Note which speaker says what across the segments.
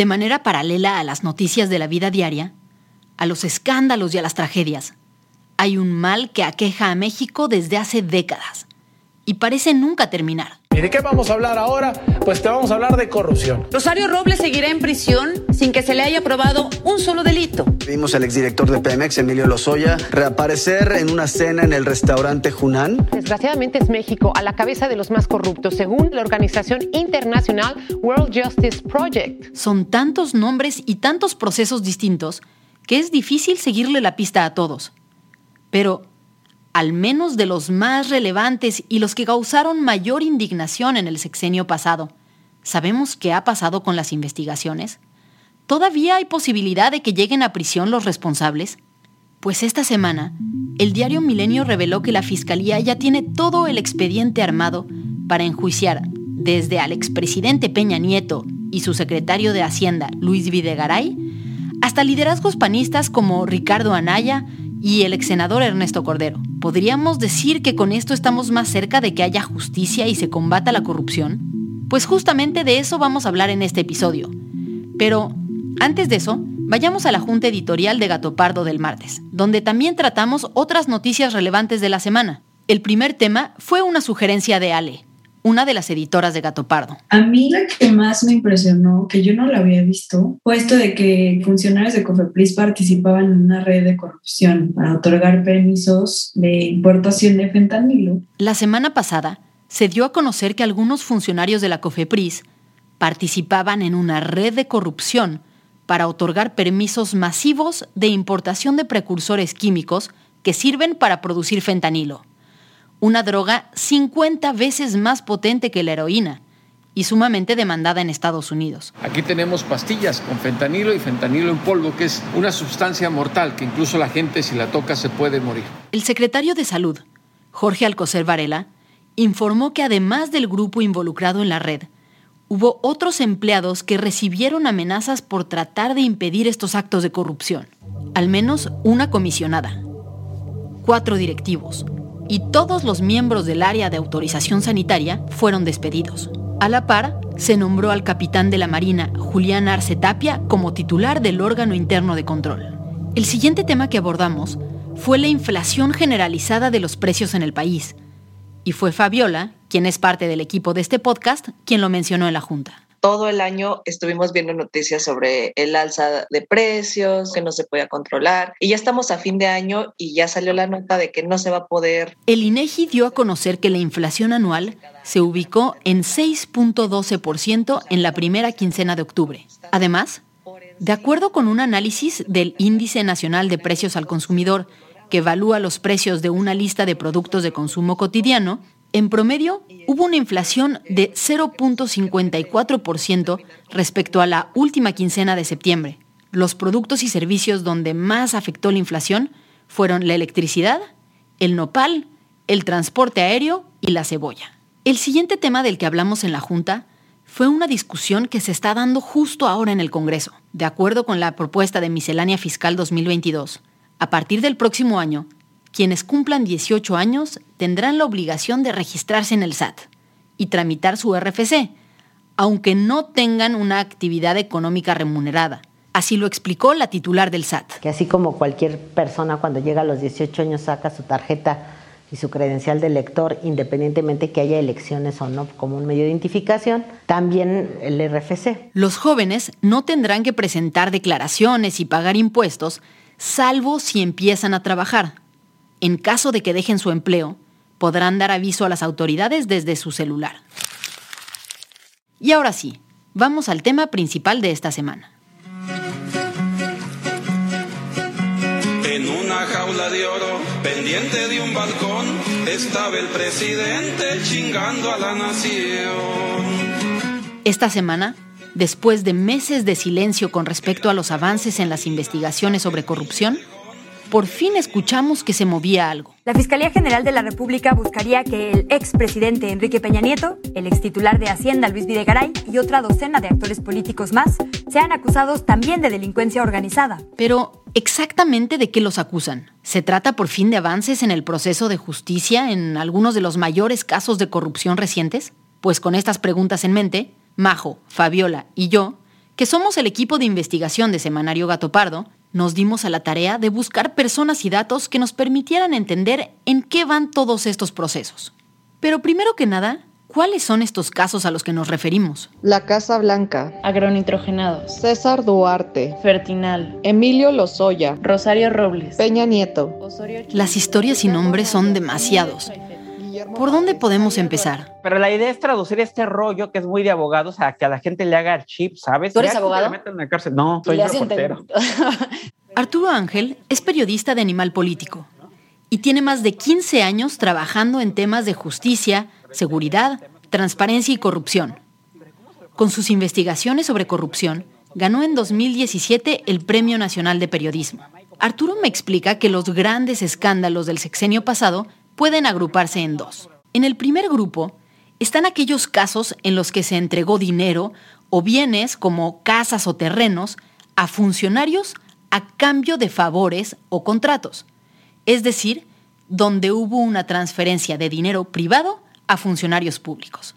Speaker 1: De manera paralela a las noticias de la vida diaria, a los escándalos y a las tragedias, hay un mal que aqueja a México desde hace décadas y parece nunca terminar.
Speaker 2: ¿Y de qué vamos a hablar ahora? Pues te vamos a hablar de corrupción.
Speaker 3: Rosario Robles seguirá en prisión sin que se le haya probado un solo delito.
Speaker 4: Vimos al exdirector de Pemex, Emilio Lozoya, reaparecer en una cena en el restaurante Junán.
Speaker 5: Desgraciadamente es México a la cabeza de los más corruptos, según la organización internacional World Justice Project.
Speaker 1: Son tantos nombres y tantos procesos distintos que es difícil seguirle la pista a todos. Pero al menos de los más relevantes y los que causaron mayor indignación en el sexenio pasado. ¿Sabemos qué ha pasado con las investigaciones? ¿Todavía hay posibilidad de que lleguen a prisión los responsables? Pues esta semana, el diario Milenio reveló que la Fiscalía ya tiene todo el expediente armado para enjuiciar desde al expresidente Peña Nieto y su secretario de Hacienda, Luis Videgaray, hasta liderazgos panistas como Ricardo Anaya y el ex senador Ernesto Cordero. ¿Podríamos decir que con esto estamos más cerca de que haya justicia y se combata la corrupción? Pues justamente de eso vamos a hablar en este episodio. Pero, antes de eso, vayamos a la junta editorial de Gato Pardo del martes, donde también tratamos otras noticias relevantes de la semana. El primer tema fue una sugerencia de Ale, una de las editoras de Gato Pardo.
Speaker 6: A mí la que más me impresionó, que yo no la había visto, fue esto de que funcionarios de Cofepris participaban en una red de corrupción para otorgar permisos de importación de fentanilo.
Speaker 1: La semana pasada se dio a conocer que algunos funcionarios de la Cofepris participaban en una red de corrupción para otorgar permisos masivos de importación de precursores químicos que sirven para producir fentanilo una droga 50 veces más potente que la heroína y sumamente demandada en Estados Unidos.
Speaker 7: Aquí tenemos pastillas con fentanilo y fentanilo en polvo, que es una sustancia mortal que incluso la gente si la toca se puede morir.
Speaker 1: El secretario de Salud, Jorge Alcocer Varela, informó que además del grupo involucrado en la red, hubo otros empleados que recibieron amenazas por tratar de impedir estos actos de corrupción. Al menos una comisionada, cuatro directivos, y todos los miembros del área de autorización sanitaria fueron despedidos. A la par, se nombró al capitán de la Marina, Julián Arce Tapia, como titular del órgano interno de control. El siguiente tema que abordamos fue la inflación generalizada de los precios en el país. Y fue Fabiola, quien es parte del equipo de este podcast, quien lo mencionó en la Junta
Speaker 8: todo el año estuvimos viendo noticias sobre el alza de precios, que no se podía controlar. Y ya estamos a fin de año y ya salió la nota de que no se va a poder.
Speaker 1: El INEGI dio a conocer que la inflación anual se ubicó en 6.12% en la primera quincena de octubre. Además, de acuerdo con un análisis del Índice Nacional de Precios al Consumidor, que evalúa los precios de una lista de productos de consumo cotidiano, en promedio, hubo una inflación de 0.54% respecto a la última quincena de septiembre, Los productos y servicios donde más afectó la inflación fueron la electricidad, el nopal, el transporte aéreo y la cebolla. El siguiente tema del que hablamos en la Junta fue una discusión que se está dando justo ahora en el Congreso. De acuerdo con la propuesta de Miscelánea Fiscal 2022, a partir del próximo año, quienes cumplan 18 años tendrán la obligación de registrarse en el SAT y tramitar su RFC, aunque no tengan una actividad económica remunerada. Así lo explicó la titular del SAT.
Speaker 9: Que así como cualquier persona cuando llega a los 18 años saca su tarjeta y su credencial de elector, independientemente que haya elecciones o no como un medio de identificación, también el RFC.
Speaker 1: Los jóvenes no tendrán que presentar declaraciones y pagar impuestos, salvo si empiezan a trabajar. En caso de que dejen su empleo, podrán dar aviso a las autoridades desde su celular. Y ahora sí, vamos al tema principal de esta semana.
Speaker 10: En una jaula de oro, pendiente de un balcón, estaba el presidente chingando a la nación.
Speaker 1: Esta semana, después de meses de silencio con respecto a los avances en las investigaciones sobre corrupción, por fin escuchamos que se movía algo.
Speaker 11: La Fiscalía General de la República buscaría que el expresidente Enrique Peña Nieto, el extitular de Hacienda Luis Videgaray y otra docena de actores políticos más sean acusados también de delincuencia organizada.
Speaker 1: Pero, ¿exactamente de qué los acusan? ¿Se trata por fin de avances en el proceso de justicia en algunos de los mayores casos de corrupción recientes? Pues con estas preguntas en mente, Majo, Fabiola y yo, que somos el equipo de investigación de Semanario Gato Pardo, nos dimos a la tarea de buscar personas y datos que nos permitieran entender en qué van todos estos procesos. Pero primero que nada, ¿cuáles son estos casos a los que nos referimos?
Speaker 12: La Casa Blanca,
Speaker 13: agronitrogenados,
Speaker 12: César Duarte,
Speaker 13: Fertinal,
Speaker 12: Emilio Lozoya,
Speaker 13: Rosario Robles,
Speaker 12: Peña Nieto.
Speaker 1: Las historias y nombres son demasiados. ¿Por dónde podemos empezar?
Speaker 14: Pero la idea es traducir este rollo que es muy de abogados a que a la gente le haga el chip, ¿sabes?
Speaker 1: ¿Tú eres abogado?
Speaker 14: En la cárcel. No, soy reportero.
Speaker 1: Arturo Ángel es periodista de Animal Político y tiene más de 15 años trabajando en temas de justicia, seguridad, transparencia y corrupción. Con sus investigaciones sobre corrupción, ganó en 2017 el Premio Nacional de Periodismo. Arturo me explica que los grandes escándalos del sexenio pasado pueden agruparse en dos. En el primer grupo están aquellos casos en los que se entregó dinero o bienes como casas o terrenos a funcionarios a cambio de favores o contratos, es decir, donde hubo una transferencia de dinero privado a funcionarios públicos.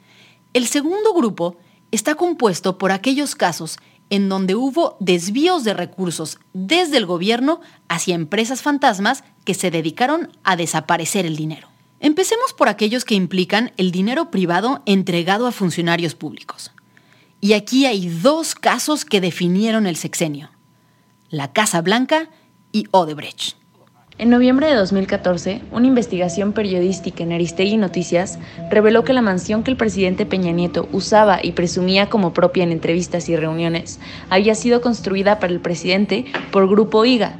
Speaker 1: El segundo grupo está compuesto por aquellos casos en donde hubo desvíos de recursos desde el gobierno hacia empresas fantasmas que se dedicaron a desaparecer el dinero. Empecemos por aquellos que implican el dinero privado entregado a funcionarios públicos. Y aquí hay dos casos que definieron el sexenio, la Casa Blanca y Odebrecht.
Speaker 13: En noviembre de 2014, una investigación periodística en Aristegui Noticias reveló que la mansión que el presidente Peña Nieto usaba y presumía como propia en entrevistas y reuniones había sido construida para el presidente por Grupo IGA,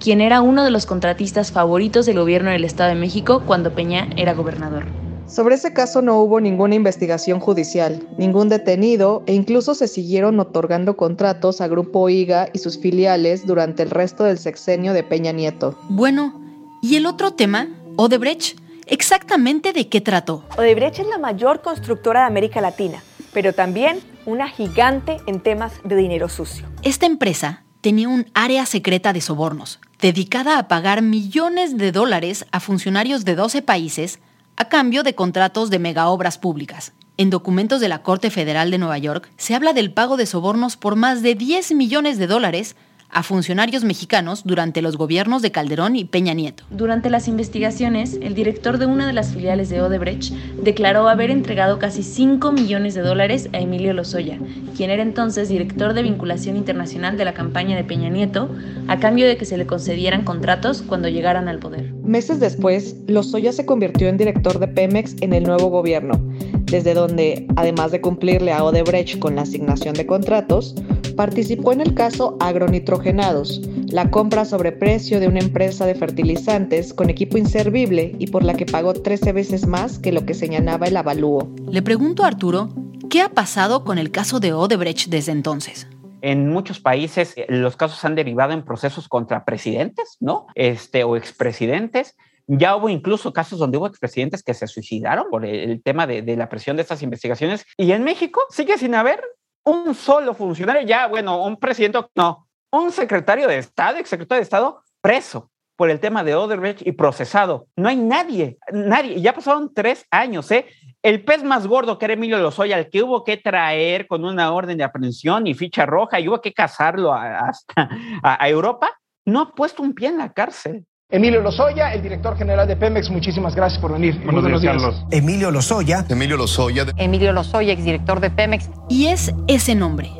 Speaker 13: quien era uno de los contratistas favoritos del gobierno del Estado de México cuando Peña era gobernador.
Speaker 12: Sobre ese caso no hubo ninguna investigación judicial, ningún detenido e incluso se siguieron otorgando contratos a Grupo IGA y sus filiales durante el resto del sexenio de Peña Nieto.
Speaker 1: Bueno, ¿y el otro tema, Odebrecht? ¿Exactamente de qué trató?
Speaker 11: Odebrecht es la mayor constructora de América Latina, pero también una gigante en temas de dinero sucio.
Speaker 1: Esta empresa tenía un área secreta de sobornos, dedicada a pagar millones de dólares a funcionarios de 12 países a cambio de contratos de megaobras públicas. En documentos de la Corte Federal de Nueva York se habla del pago de sobornos por más de 10 millones de dólares a funcionarios mexicanos durante los gobiernos de Calderón y Peña Nieto.
Speaker 13: Durante las investigaciones, el director de una de las filiales de Odebrecht declaró haber entregado casi 5 millones de dólares a Emilio Lozoya, quien era entonces director de vinculación internacional de la campaña de Peña Nieto, a cambio de que se le concedieran contratos cuando llegaran al poder.
Speaker 12: Meses después, Lozoya se convirtió en director de Pemex en el nuevo gobierno, desde donde, además de cumplirle a Odebrecht con la asignación de contratos, participó en el caso Agronitrogenados, la compra sobre precio de una empresa de fertilizantes con equipo inservible y por la que pagó 13 veces más que lo que señalaba el avalúo.
Speaker 1: Le pregunto a Arturo, ¿qué ha pasado con el caso de Odebrecht desde entonces?
Speaker 14: En muchos países eh, los casos han derivado en procesos contra presidentes, ¿no? Este, o expresidentes. Ya hubo incluso casos donde hubo expresidentes que se suicidaron por el, tema de, de, la presión de estas investigaciones. Y en México sigue sin haber un solo funcionario, ya, bueno, un presidente, no, un secretario de Estado, exsecretario de Estado, preso por el tema de Odebrecht y procesado. No hay nadie, nadie. Ya pasaron tres años, ¿eh? El pez más gordo que era Emilio Lozoya, al que hubo que traer con una orden de aprehensión y ficha roja y hubo que casarlo hasta a Europa, no ha puesto un pie en la cárcel.
Speaker 15: Emilio Lozoya, el director general de Pemex, muchísimas gracias por venir.
Speaker 16: Buenos, días, Carlos.
Speaker 17: Emilio Lozoya.
Speaker 16: Emilio Lozoya.
Speaker 3: Emilio Lozoya, exdirector de Pemex.
Speaker 1: Y es ese nombre,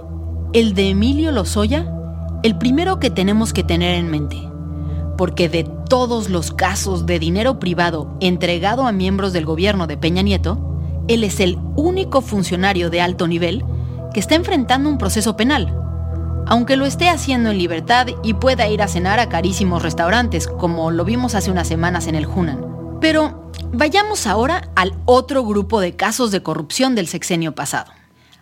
Speaker 1: el de Emilio Lozoya, el primero que tenemos que tener en mente. Porque de todos los casos de dinero privado entregado a miembros del gobierno de Peña Nieto, él es el único funcionario de alto nivel que está enfrentando un proceso penal aunque lo esté haciendo en libertad y pueda ir a cenar a carísimos restaurantes, como lo vimos hace unas semanas en el Hunan. Pero vayamos ahora al otro grupo de casos de corrupción del sexenio pasado,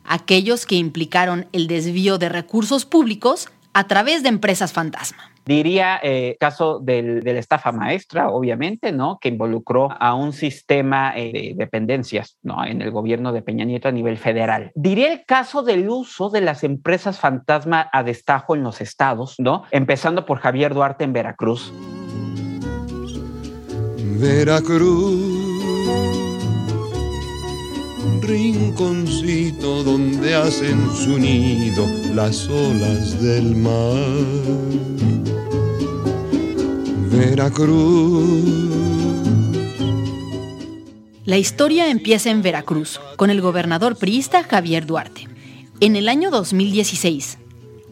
Speaker 1: aquellos que implicaron el desvío de recursos públicos a través de empresas fantasma.
Speaker 14: Diría eh, caso del, de la estafa maestra, obviamente, ¿no? Que involucró a un sistema eh, de dependencias, ¿no? En el gobierno de Peña Nieto a nivel federal. Diría el caso del uso de las empresas fantasma a destajo en los estados, ¿no? Empezando por Javier Duarte en Veracruz.
Speaker 18: Veracruz rinconcito donde hacen su nido las olas del mar. Veracruz.
Speaker 1: La historia empieza en Veracruz, con el gobernador priista Javier Duarte. En el año 2016,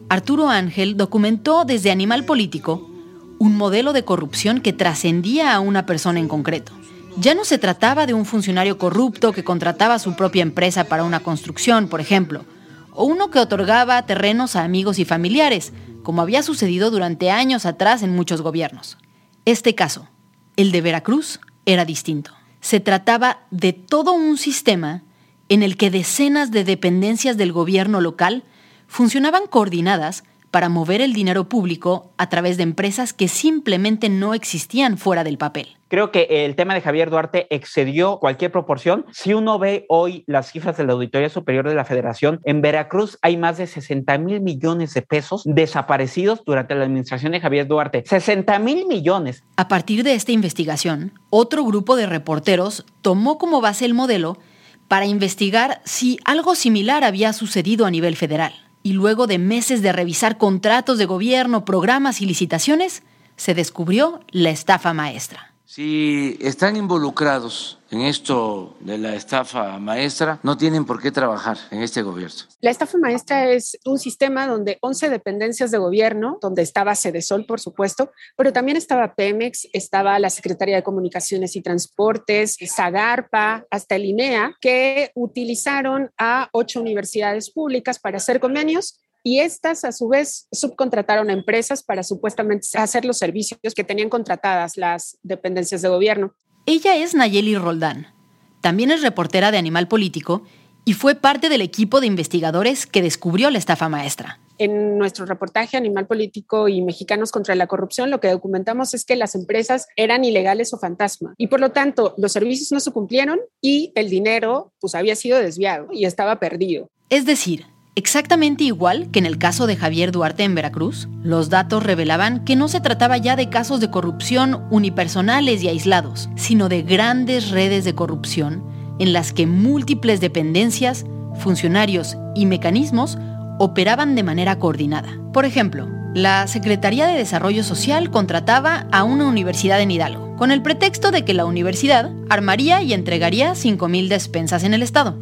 Speaker 1: Arturo Ángel documentó desde Animal Político un modelo de corrupción que trascendía a una persona en concreto. Ya no se trataba de un funcionario corrupto que contrataba su propia empresa para una construcción, por ejemplo, o uno que otorgaba terrenos a amigos y familiares, como había sucedido durante años atrás en muchos gobiernos. Este caso, el de Veracruz, era distinto. Se trataba de todo un sistema en el que decenas de dependencias del gobierno local funcionaban coordinadas para mover el dinero público a través de empresas que simplemente no existían fuera del papel.
Speaker 14: Creo que el tema de Javier Duarte excedió cualquier proporción. Si uno ve hoy las cifras de la Auditoría Superior de la Federación, en Veracruz hay más de 60 mil millones de pesos desaparecidos durante la administración de Javier Duarte. 60 mil millones.
Speaker 1: A partir de esta investigación, otro grupo de reporteros tomó como base el modelo para investigar si algo similar había sucedido a nivel federal y luego de meses de revisar contratos de gobierno, programas y licitaciones, se descubrió la estafa maestra.
Speaker 19: Si están involucrados en esto de la estafa maestra, no tienen por qué trabajar en este gobierno.
Speaker 20: La estafa maestra es un sistema donde 11 dependencias de gobierno, donde estaba Sol, por supuesto, pero también estaba Pemex, estaba la Secretaría de Comunicaciones y Transportes, Zagarpa, hasta el INEA, que utilizaron a ocho universidades públicas para hacer convenios y estas a su vez subcontrataron a empresas para supuestamente hacer los servicios que tenían contratadas las dependencias de gobierno.
Speaker 1: Ella es Nayeli Roldán. También es reportera de Animal Político y fue parte del equipo de investigadores que descubrió la estafa maestra.
Speaker 20: En nuestro reportaje Animal Político y Mexicanos contra la Corrupción, lo que documentamos es que las empresas eran ilegales o fantasma y por lo tanto los servicios no se cumplieron y el dinero pues había sido desviado y estaba perdido.
Speaker 1: Es decir, Exactamente igual que en el caso de Javier Duarte en Veracruz, los datos revelaban que no se trataba ya de casos de corrupción unipersonales y aislados, sino de grandes redes de corrupción en las que múltiples dependencias, funcionarios y mecanismos operaban de manera coordinada. Por ejemplo, la Secretaría de Desarrollo Social contrataba a una universidad en Hidalgo, con el pretexto de que la universidad armaría y entregaría 5.000 despensas en el Estado.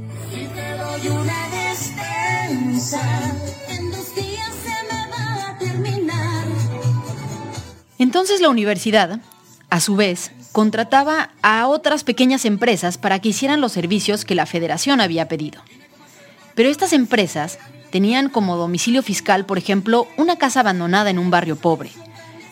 Speaker 1: Entonces la universidad, a su vez, contrataba a otras pequeñas empresas para que hicieran los servicios que la federación había pedido. Pero estas empresas tenían como domicilio fiscal, por ejemplo, una casa abandonada en un barrio pobre.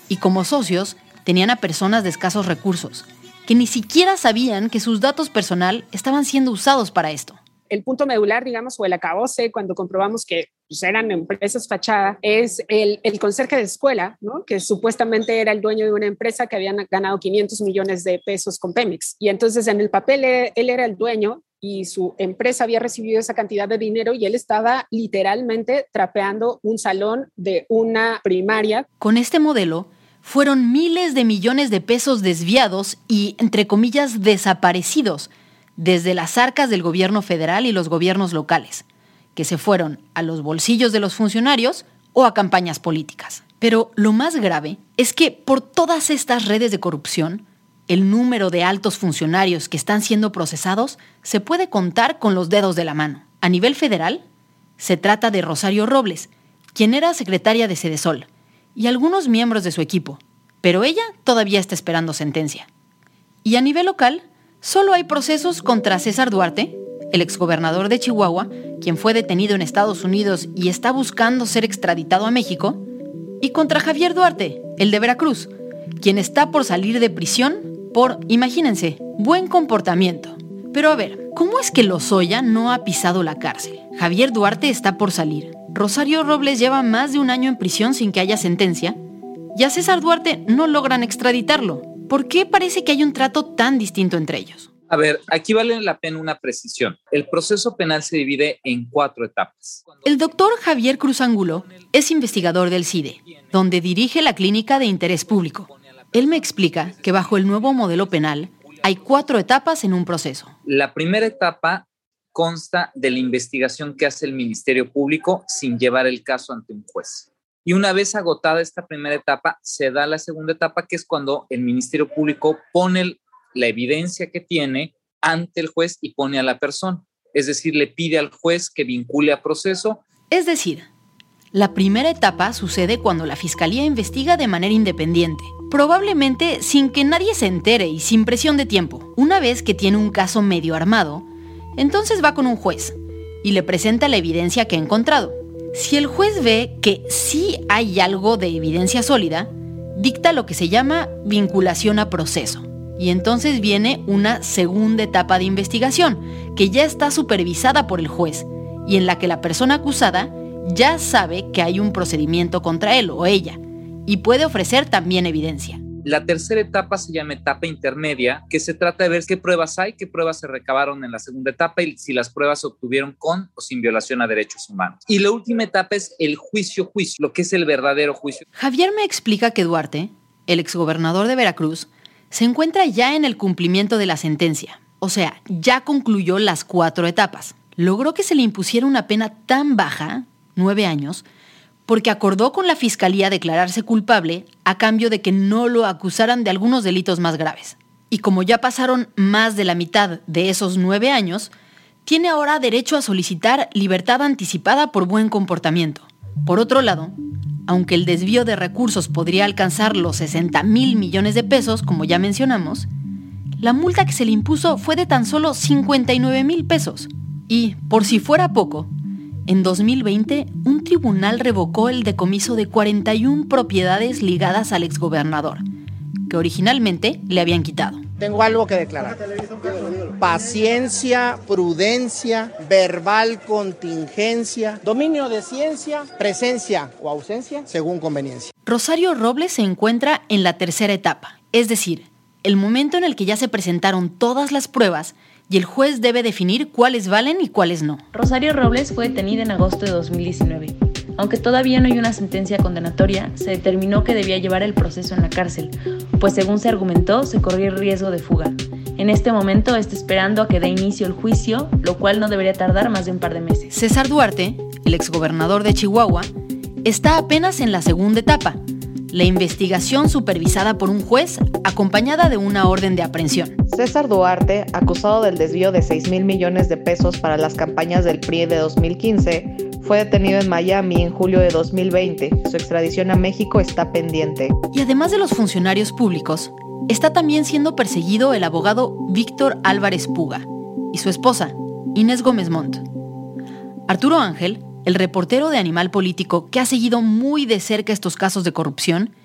Speaker 1: Y como socios tenían a personas de escasos recursos, que ni siquiera sabían que sus datos personal estaban siendo usados para esto
Speaker 20: el punto medular, digamos, o el acabose, cuando comprobamos que pues eran empresas fachada, es el, el conserje de escuela, ¿no? que supuestamente era el dueño de una empresa que habían ganado 500 millones de pesos con Pemex. Y entonces en el papel él, él era el dueño y su empresa había recibido esa cantidad de dinero y él estaba literalmente trapeando un salón de una primaria.
Speaker 1: Con este modelo, fueron miles de millones de pesos desviados y, entre comillas, desaparecidos desde las arcas del gobierno federal y los gobiernos locales, que se fueron a los bolsillos de los funcionarios o a campañas políticas. Pero lo más grave es que por todas estas redes de corrupción, el número de altos funcionarios que están siendo procesados se puede contar con los dedos de la mano. A nivel federal, se trata de Rosario Robles, quien era secretaria de Sedesol, y algunos miembros de su equipo, pero ella todavía está esperando sentencia. Y a nivel local, solo hay procesos contra César Duarte, el exgobernador de Chihuahua, quien fue detenido en Estados Unidos y está buscando ser extraditado a México, y contra Javier Duarte, el de Veracruz, quien está por salir de prisión por, imagínense, buen comportamiento. Pero a ver, ¿cómo es que Lozoya no ha pisado la cárcel? Javier Duarte está por salir. Rosario Robles lleva más de un año en prisión sin que haya sentencia. Y a César Duarte no logran extraditarlo. ¿Por qué parece que hay un trato tan distinto entre ellos?
Speaker 16: A ver, aquí vale la pena una precisión. El proceso penal se divide en cuatro etapas.
Speaker 1: El doctor Javier Cruz Angulo es investigador del CIDE, donde dirige la clínica de interés público. Él me explica que bajo el nuevo modelo penal hay cuatro etapas en un proceso.
Speaker 16: La primera etapa consta de la investigación que hace el Ministerio Público sin llevar el caso ante un juez. Y una vez agotada esta primera etapa, se da la segunda etapa, que es cuando el Ministerio Público pone la evidencia que tiene ante el juez y pone a la persona. Es decir, le pide al juez que vincule a proceso.
Speaker 1: Es decir, la primera etapa sucede cuando la Fiscalía investiga de manera independiente, probablemente sin que nadie se entere y sin presión de tiempo. Una vez que tiene un caso medio armado, entonces va con un juez y le presenta la evidencia que ha encontrado. Si el juez ve que sí hay algo de evidencia sólida, dicta lo que se llama vinculación a proceso. Y entonces viene una segunda etapa de investigación, que ya está supervisada por el juez, y en la que la persona acusada ya sabe que hay un procedimiento contra él o ella y puede ofrecer también evidencia.
Speaker 16: La tercera etapa se llama etapa intermedia, que se trata de ver qué pruebas hay, qué pruebas se recabaron en la segunda etapa y si las pruebas se obtuvieron con o sin violación a derechos humanos. Y la última etapa es el juicio-juicio, lo que es el verdadero juicio.
Speaker 1: Javier me explica que Duarte, el exgobernador de Veracruz, se encuentra ya en el cumplimiento de la sentencia, o sea, ya concluyó las cuatro etapas. Logró que se le impusiera una pena tan baja nueve años, porque acordó con la fiscalía declararse culpable a cambio de que no lo acusaran de algunos delitos más graves. Y como ya pasaron más de la mitad de esos nueve años, tiene ahora derecho a solicitar libertad anticipada por buen comportamiento. Por otro lado, aunque el desvío de recursos podría alcanzar los 60 mil millones de pesos, como ya mencionamos, la multa que se le impuso fue de tan solo 59 mil pesos. Y, por si fuera poco, en 2020, un tribunal revocó el decomiso de 41 propiedades ligadas al exgobernador, que originalmente le habían quitado.
Speaker 17: Tengo algo que declarar. Paciencia, prudencia, verbal contingencia, dominio de ciencia, presencia o ausencia, según conveniencia.
Speaker 1: Rosario Robles se encuentra en la tercera etapa, es decir, el momento en el que ya se presentaron todas las pruebas y el juez debe definir cuáles valen y cuáles no.
Speaker 13: Rosario Robles fue detenida en agosto de 2019. Aunque todavía no hay una sentencia condenatoria, se determinó que debía llevar el proceso en la cárcel, pues según se argumentó, se corría el riesgo de fuga. En este momento está esperando a que dé inicio el juicio, lo cual no debería tardar más de un par de meses.
Speaker 1: César Duarte, el exgobernador de Chihuahua, está apenas en la segunda etapa, la investigación supervisada por un juez acompañada de una orden de aprehensión.
Speaker 12: César Duarte, acusado del desvío de 6 mil millones de pesos para las campañas del PRI de 2015, fue detenido en Miami en julio de 2020. Su extradición a México está pendiente.
Speaker 1: Y además de los funcionarios públicos, está también siendo perseguido el abogado Víctor Álvarez Puga y su esposa, Inés Gómez Montt. Arturo Ángel el reportero de Animal Político, que ha seguido muy de cerca estos casos de corrupción,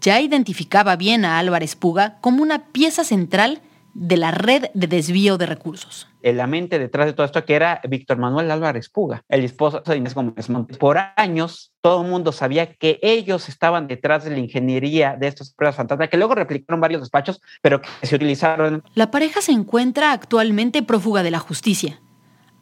Speaker 1: ya identificaba bien a Álvarez Puga como una pieza central de la red de desvío de recursos.
Speaker 14: La mente detrás de todo esto que era Víctor Manuel Álvarez Puga, el esposo de Inés Gómez Montes. Por años todo el mundo sabía que ellos estaban detrás de la ingeniería de estas pruebas fantasmas, que luego replicaron varios despachos, pero que se utilizaron.
Speaker 1: La pareja se encuentra actualmente prófuga de la justicia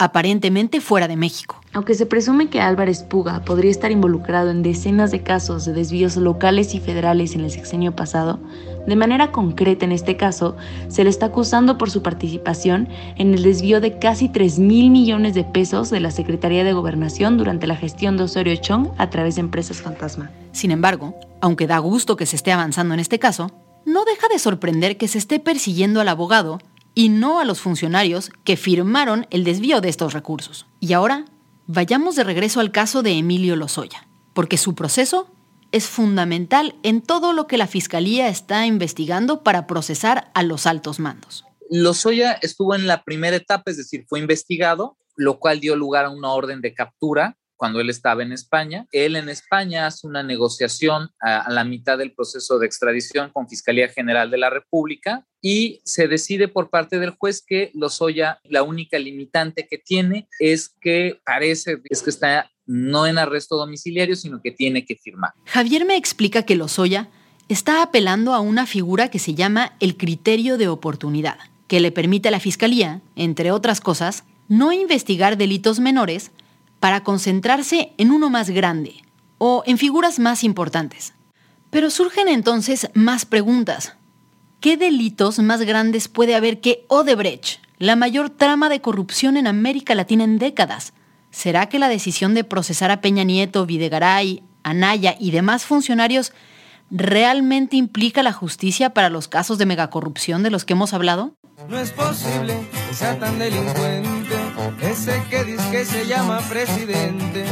Speaker 1: aparentemente fuera de México.
Speaker 13: Aunque se presume que Álvarez Puga podría estar involucrado en decenas de casos de desvíos locales y federales en el sexenio pasado, de manera concreta en este caso, se le está acusando por su participación en el desvío de casi 3 mil millones de pesos de la Secretaría de Gobernación durante la gestión de Osorio Chong a través de empresas fantasma.
Speaker 1: Sin embargo, aunque da gusto que se esté avanzando en este caso, no deja de sorprender que se esté persiguiendo al abogado y no a los funcionarios que firmaron el desvío de estos recursos. Y ahora, vayamos de regreso al caso de Emilio Lozoya, porque su proceso es fundamental en todo lo que la Fiscalía está investigando para procesar a los altos mandos.
Speaker 16: Lozoya estuvo en la primera etapa, es decir, fue investigado, lo cual dio lugar a una orden de captura cuando él estaba en España. Él en España hace una negociación a, la mitad del proceso de extradición con Fiscalía General de la República y se decide por parte del juez que Lozoya, la única limitante que tiene es que parece, es que está no en arresto domiciliario, sino que tiene que firmar.
Speaker 1: Javier me explica que Lozoya está apelando a una figura que se llama el criterio de oportunidad, que le permite a la Fiscalía, entre otras cosas, no investigar delitos menores para concentrarse en uno más grande o en figuras más importantes. Pero surgen entonces más preguntas. ¿Qué delitos más grandes puede haber que Odebrecht, la mayor trama de corrupción en América Latina en décadas? ¿Será que la decisión de procesar a Peña Nieto, Videgaray, Anaya y demás funcionarios realmente implica la justicia para los casos de megacorrupción de los que hemos hablado?
Speaker 21: No es posible que sea tan delincuente, ese que dice que se llama presidente.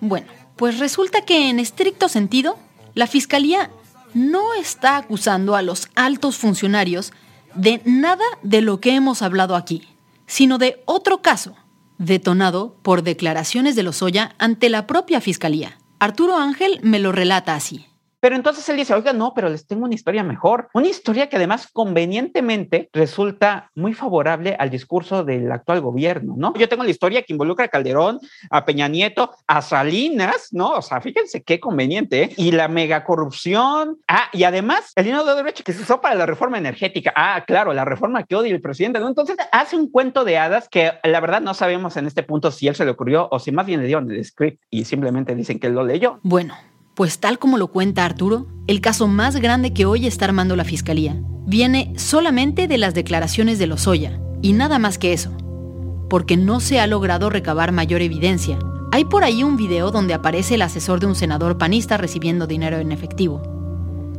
Speaker 1: Bueno, pues resulta que en estricto sentido, la Fiscalía no está acusando a los altos funcionarios de nada de lo que hemos hablado aquí, sino de otro caso, detonado por declaraciones de Lozoya ante la propia Fiscalía. Arturo Ángel me lo relata así.
Speaker 14: Pero entonces él dice, oiga, no, pero les tengo una historia mejor. Una historia que además convenientemente resulta muy favorable al discurso del actual gobierno, ¿no? Yo tengo la historia que involucra a Calderón, a Peña Nieto, a Salinas, ¿no? O sea, fíjense qué conveniente, ¿eh? Y la megacorrupción. Ah, y además el dinero de derecho que se usó para la reforma energética. Ah, claro, la reforma que odia el presidente. Entonces hace un cuento de hadas que la verdad no sabemos en este punto si él se le ocurrió o si más bien le dieron el script y simplemente dicen que él lo leyó.
Speaker 1: Bueno, pues tal como lo cuenta Arturo, el caso más grande que hoy está armando la Fiscalía viene solamente de las declaraciones de Lozoya, y nada más que eso, porque no se ha logrado recabar mayor evidencia. Hay por ahí un video donde aparece el asesor de un senador panista recibiendo dinero en efectivo,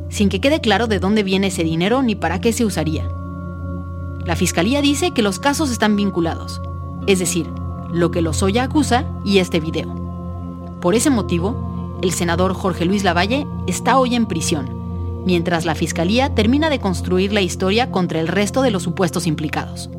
Speaker 1: sin que quede claro de dónde viene ese dinero ni para qué se usaría. La Fiscalía dice que los casos están vinculados, es decir, lo que Lozoya acusa y este video. Por ese motivo, el senador Jorge Luis Lavalle está hoy en prisión, mientras la Fiscalía termina de construir la historia contra el resto de los supuestos implicados.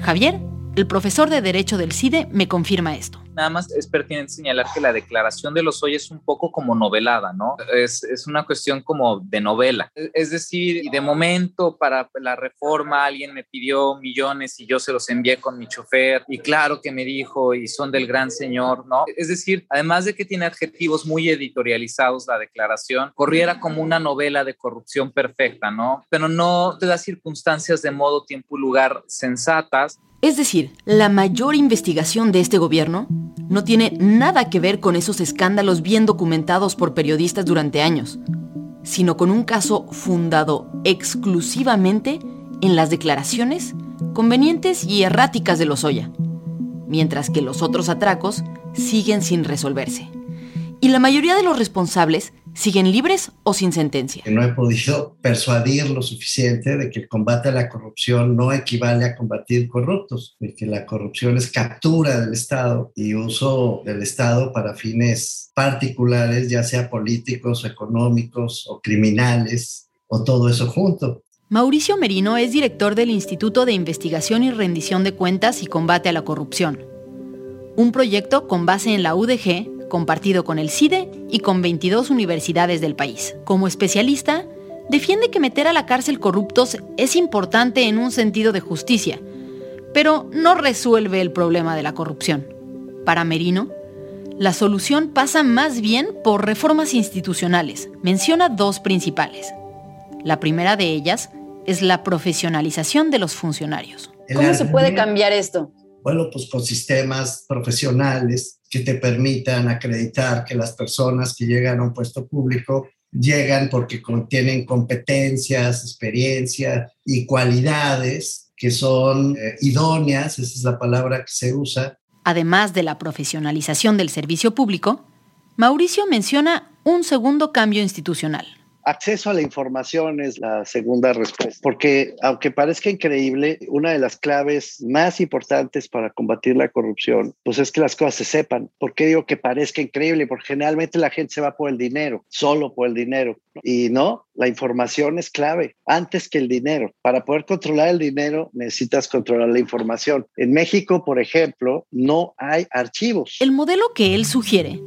Speaker 1: Javier, el profesor de Derecho del CIDE, me confirma esto.
Speaker 16: Nada más es pertinente señalar que la declaración de los hoy es un poco como novelada, ¿no? Es, es una cuestión como de novela. Es decir, de momento para la reforma alguien me pidió millones y yo se los envié con mi chofer y claro que me dijo y son del gran señor, ¿no? Es decir, además de que tiene adjetivos muy editorializados la declaración, corriera como una novela de corrupción perfecta, ¿no? Pero no te da circunstancias de modo, tiempo y lugar sensatas.
Speaker 1: Es decir, la mayor investigación de este gobierno no tiene nada que ver con esos escándalos bien documentados por periodistas durante años, sino con un caso fundado exclusivamente en las declaraciones convenientes y erráticas de Lozoya, mientras que los otros atracos siguen sin resolverse. Y la mayoría de los responsables siguen libres o sin sentencia.
Speaker 22: No he podido persuadir lo suficiente de que el combate a la corrupción no equivale a combatir corruptos, de que la corrupción es captura del Estado y uso del Estado para fines particulares, ya sea políticos, económicos o criminales, o todo eso junto.
Speaker 1: Mauricio Merino es director del Instituto de Investigación y Rendición de Cuentas y Combate a la Corrupción, un proyecto con base en la UDG compartido con el CIDE y con 22 universidades del país. Como especialista, defiende que meter a la cárcel corruptos es importante en un sentido de justicia, pero no resuelve el problema de la corrupción. Para Merino, la solución pasa más bien por reformas institucionales. Menciona dos principales. La primera de ellas es la profesionalización de los funcionarios.
Speaker 3: ¿Cómo se puede cambiar esto?
Speaker 23: Bueno, pues con sistemas profesionales que te permitan acreditar que las personas que llegan a un puesto público llegan porque tienen competencias, experiencia y cualidades que son eh, idóneas, esa es la palabra que se usa.
Speaker 1: Además de la profesionalización del servicio público, Mauricio menciona un segundo cambio institucional.
Speaker 22: Acceso a la información es la segunda respuesta, porque aunque parezca increíble, una de las claves más importantes para combatir la corrupción, pues es que las cosas se sepan. ¿Por qué digo que parezca increíble? Porque generalmente la gente se va por el dinero, solo por el dinero. Y no, la información es clave antes que el dinero. Para poder controlar el dinero necesitas controlar la información. En México, por ejemplo, no hay archivos.
Speaker 1: El modelo que él sugiere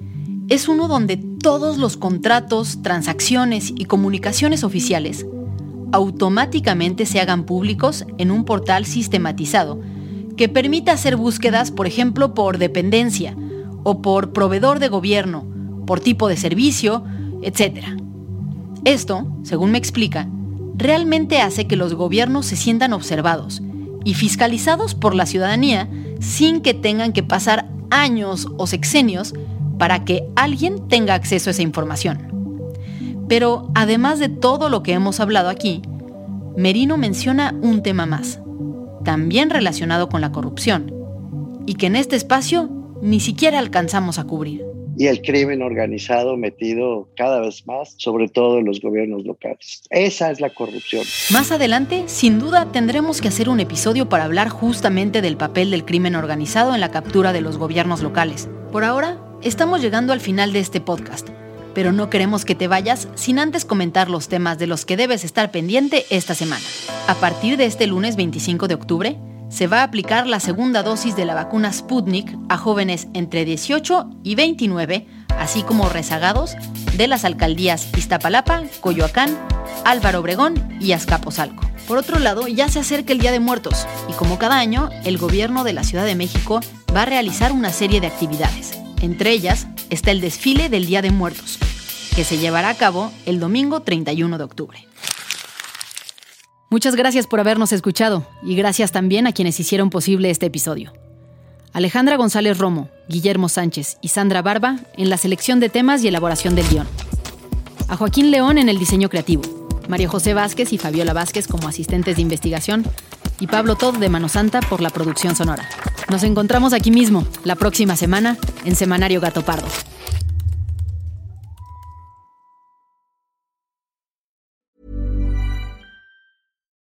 Speaker 1: es uno donde todos los contratos, transacciones y comunicaciones oficiales automáticamente se hagan públicos en un portal sistematizado que permita hacer búsquedas, por ejemplo, por dependencia o por proveedor de gobierno, por tipo de servicio, etc. Esto, según me explica, realmente hace que los gobiernos se sientan observados y fiscalizados por la ciudadanía sin que tengan que pasar años o sexenios para que alguien tenga acceso a esa información. Pero además de todo lo que hemos hablado aquí, Merino menciona un tema más, también relacionado con la corrupción, y que en este espacio ni siquiera alcanzamos a cubrir.
Speaker 22: Y el crimen organizado metido cada vez más, sobre todo en los gobiernos locales. Esa es la corrupción.
Speaker 1: Más adelante, sin duda, tendremos que hacer un episodio para hablar justamente del papel del crimen organizado en la captura de los gobiernos locales. Por ahora, Estamos llegando al final de este podcast, pero no queremos que te vayas sin antes comentar los temas de los que debes estar pendiente esta semana. A partir de este lunes 25 de octubre, se va a aplicar la segunda dosis de la vacuna Sputnik a jóvenes entre 18 y 29, así como rezagados de las alcaldías Iztapalapa, Coyoacán, Álvaro Obregón y Azcapotzalco. Por otro lado, ya se acerca el Día de Muertos y como cada año, el gobierno de la Ciudad de México va a realizar una serie de actividades. Entre ellas está el desfile del Día de Muertos, que se llevará a cabo el domingo 31 de octubre. Muchas gracias por habernos escuchado y gracias también a quienes hicieron posible este episodio. Alejandra González Romo, Guillermo Sánchez y Sandra Barba en la selección de temas y elaboración del guion. A Joaquín León en el diseño creativo. María José Vázquez y Fabiola Vázquez como asistentes de investigación y Pablo Todd de Mano Santa por la producción sonora. Nos encontramos aquí mismo, la próxima semana, en Semanario Gato Pardo.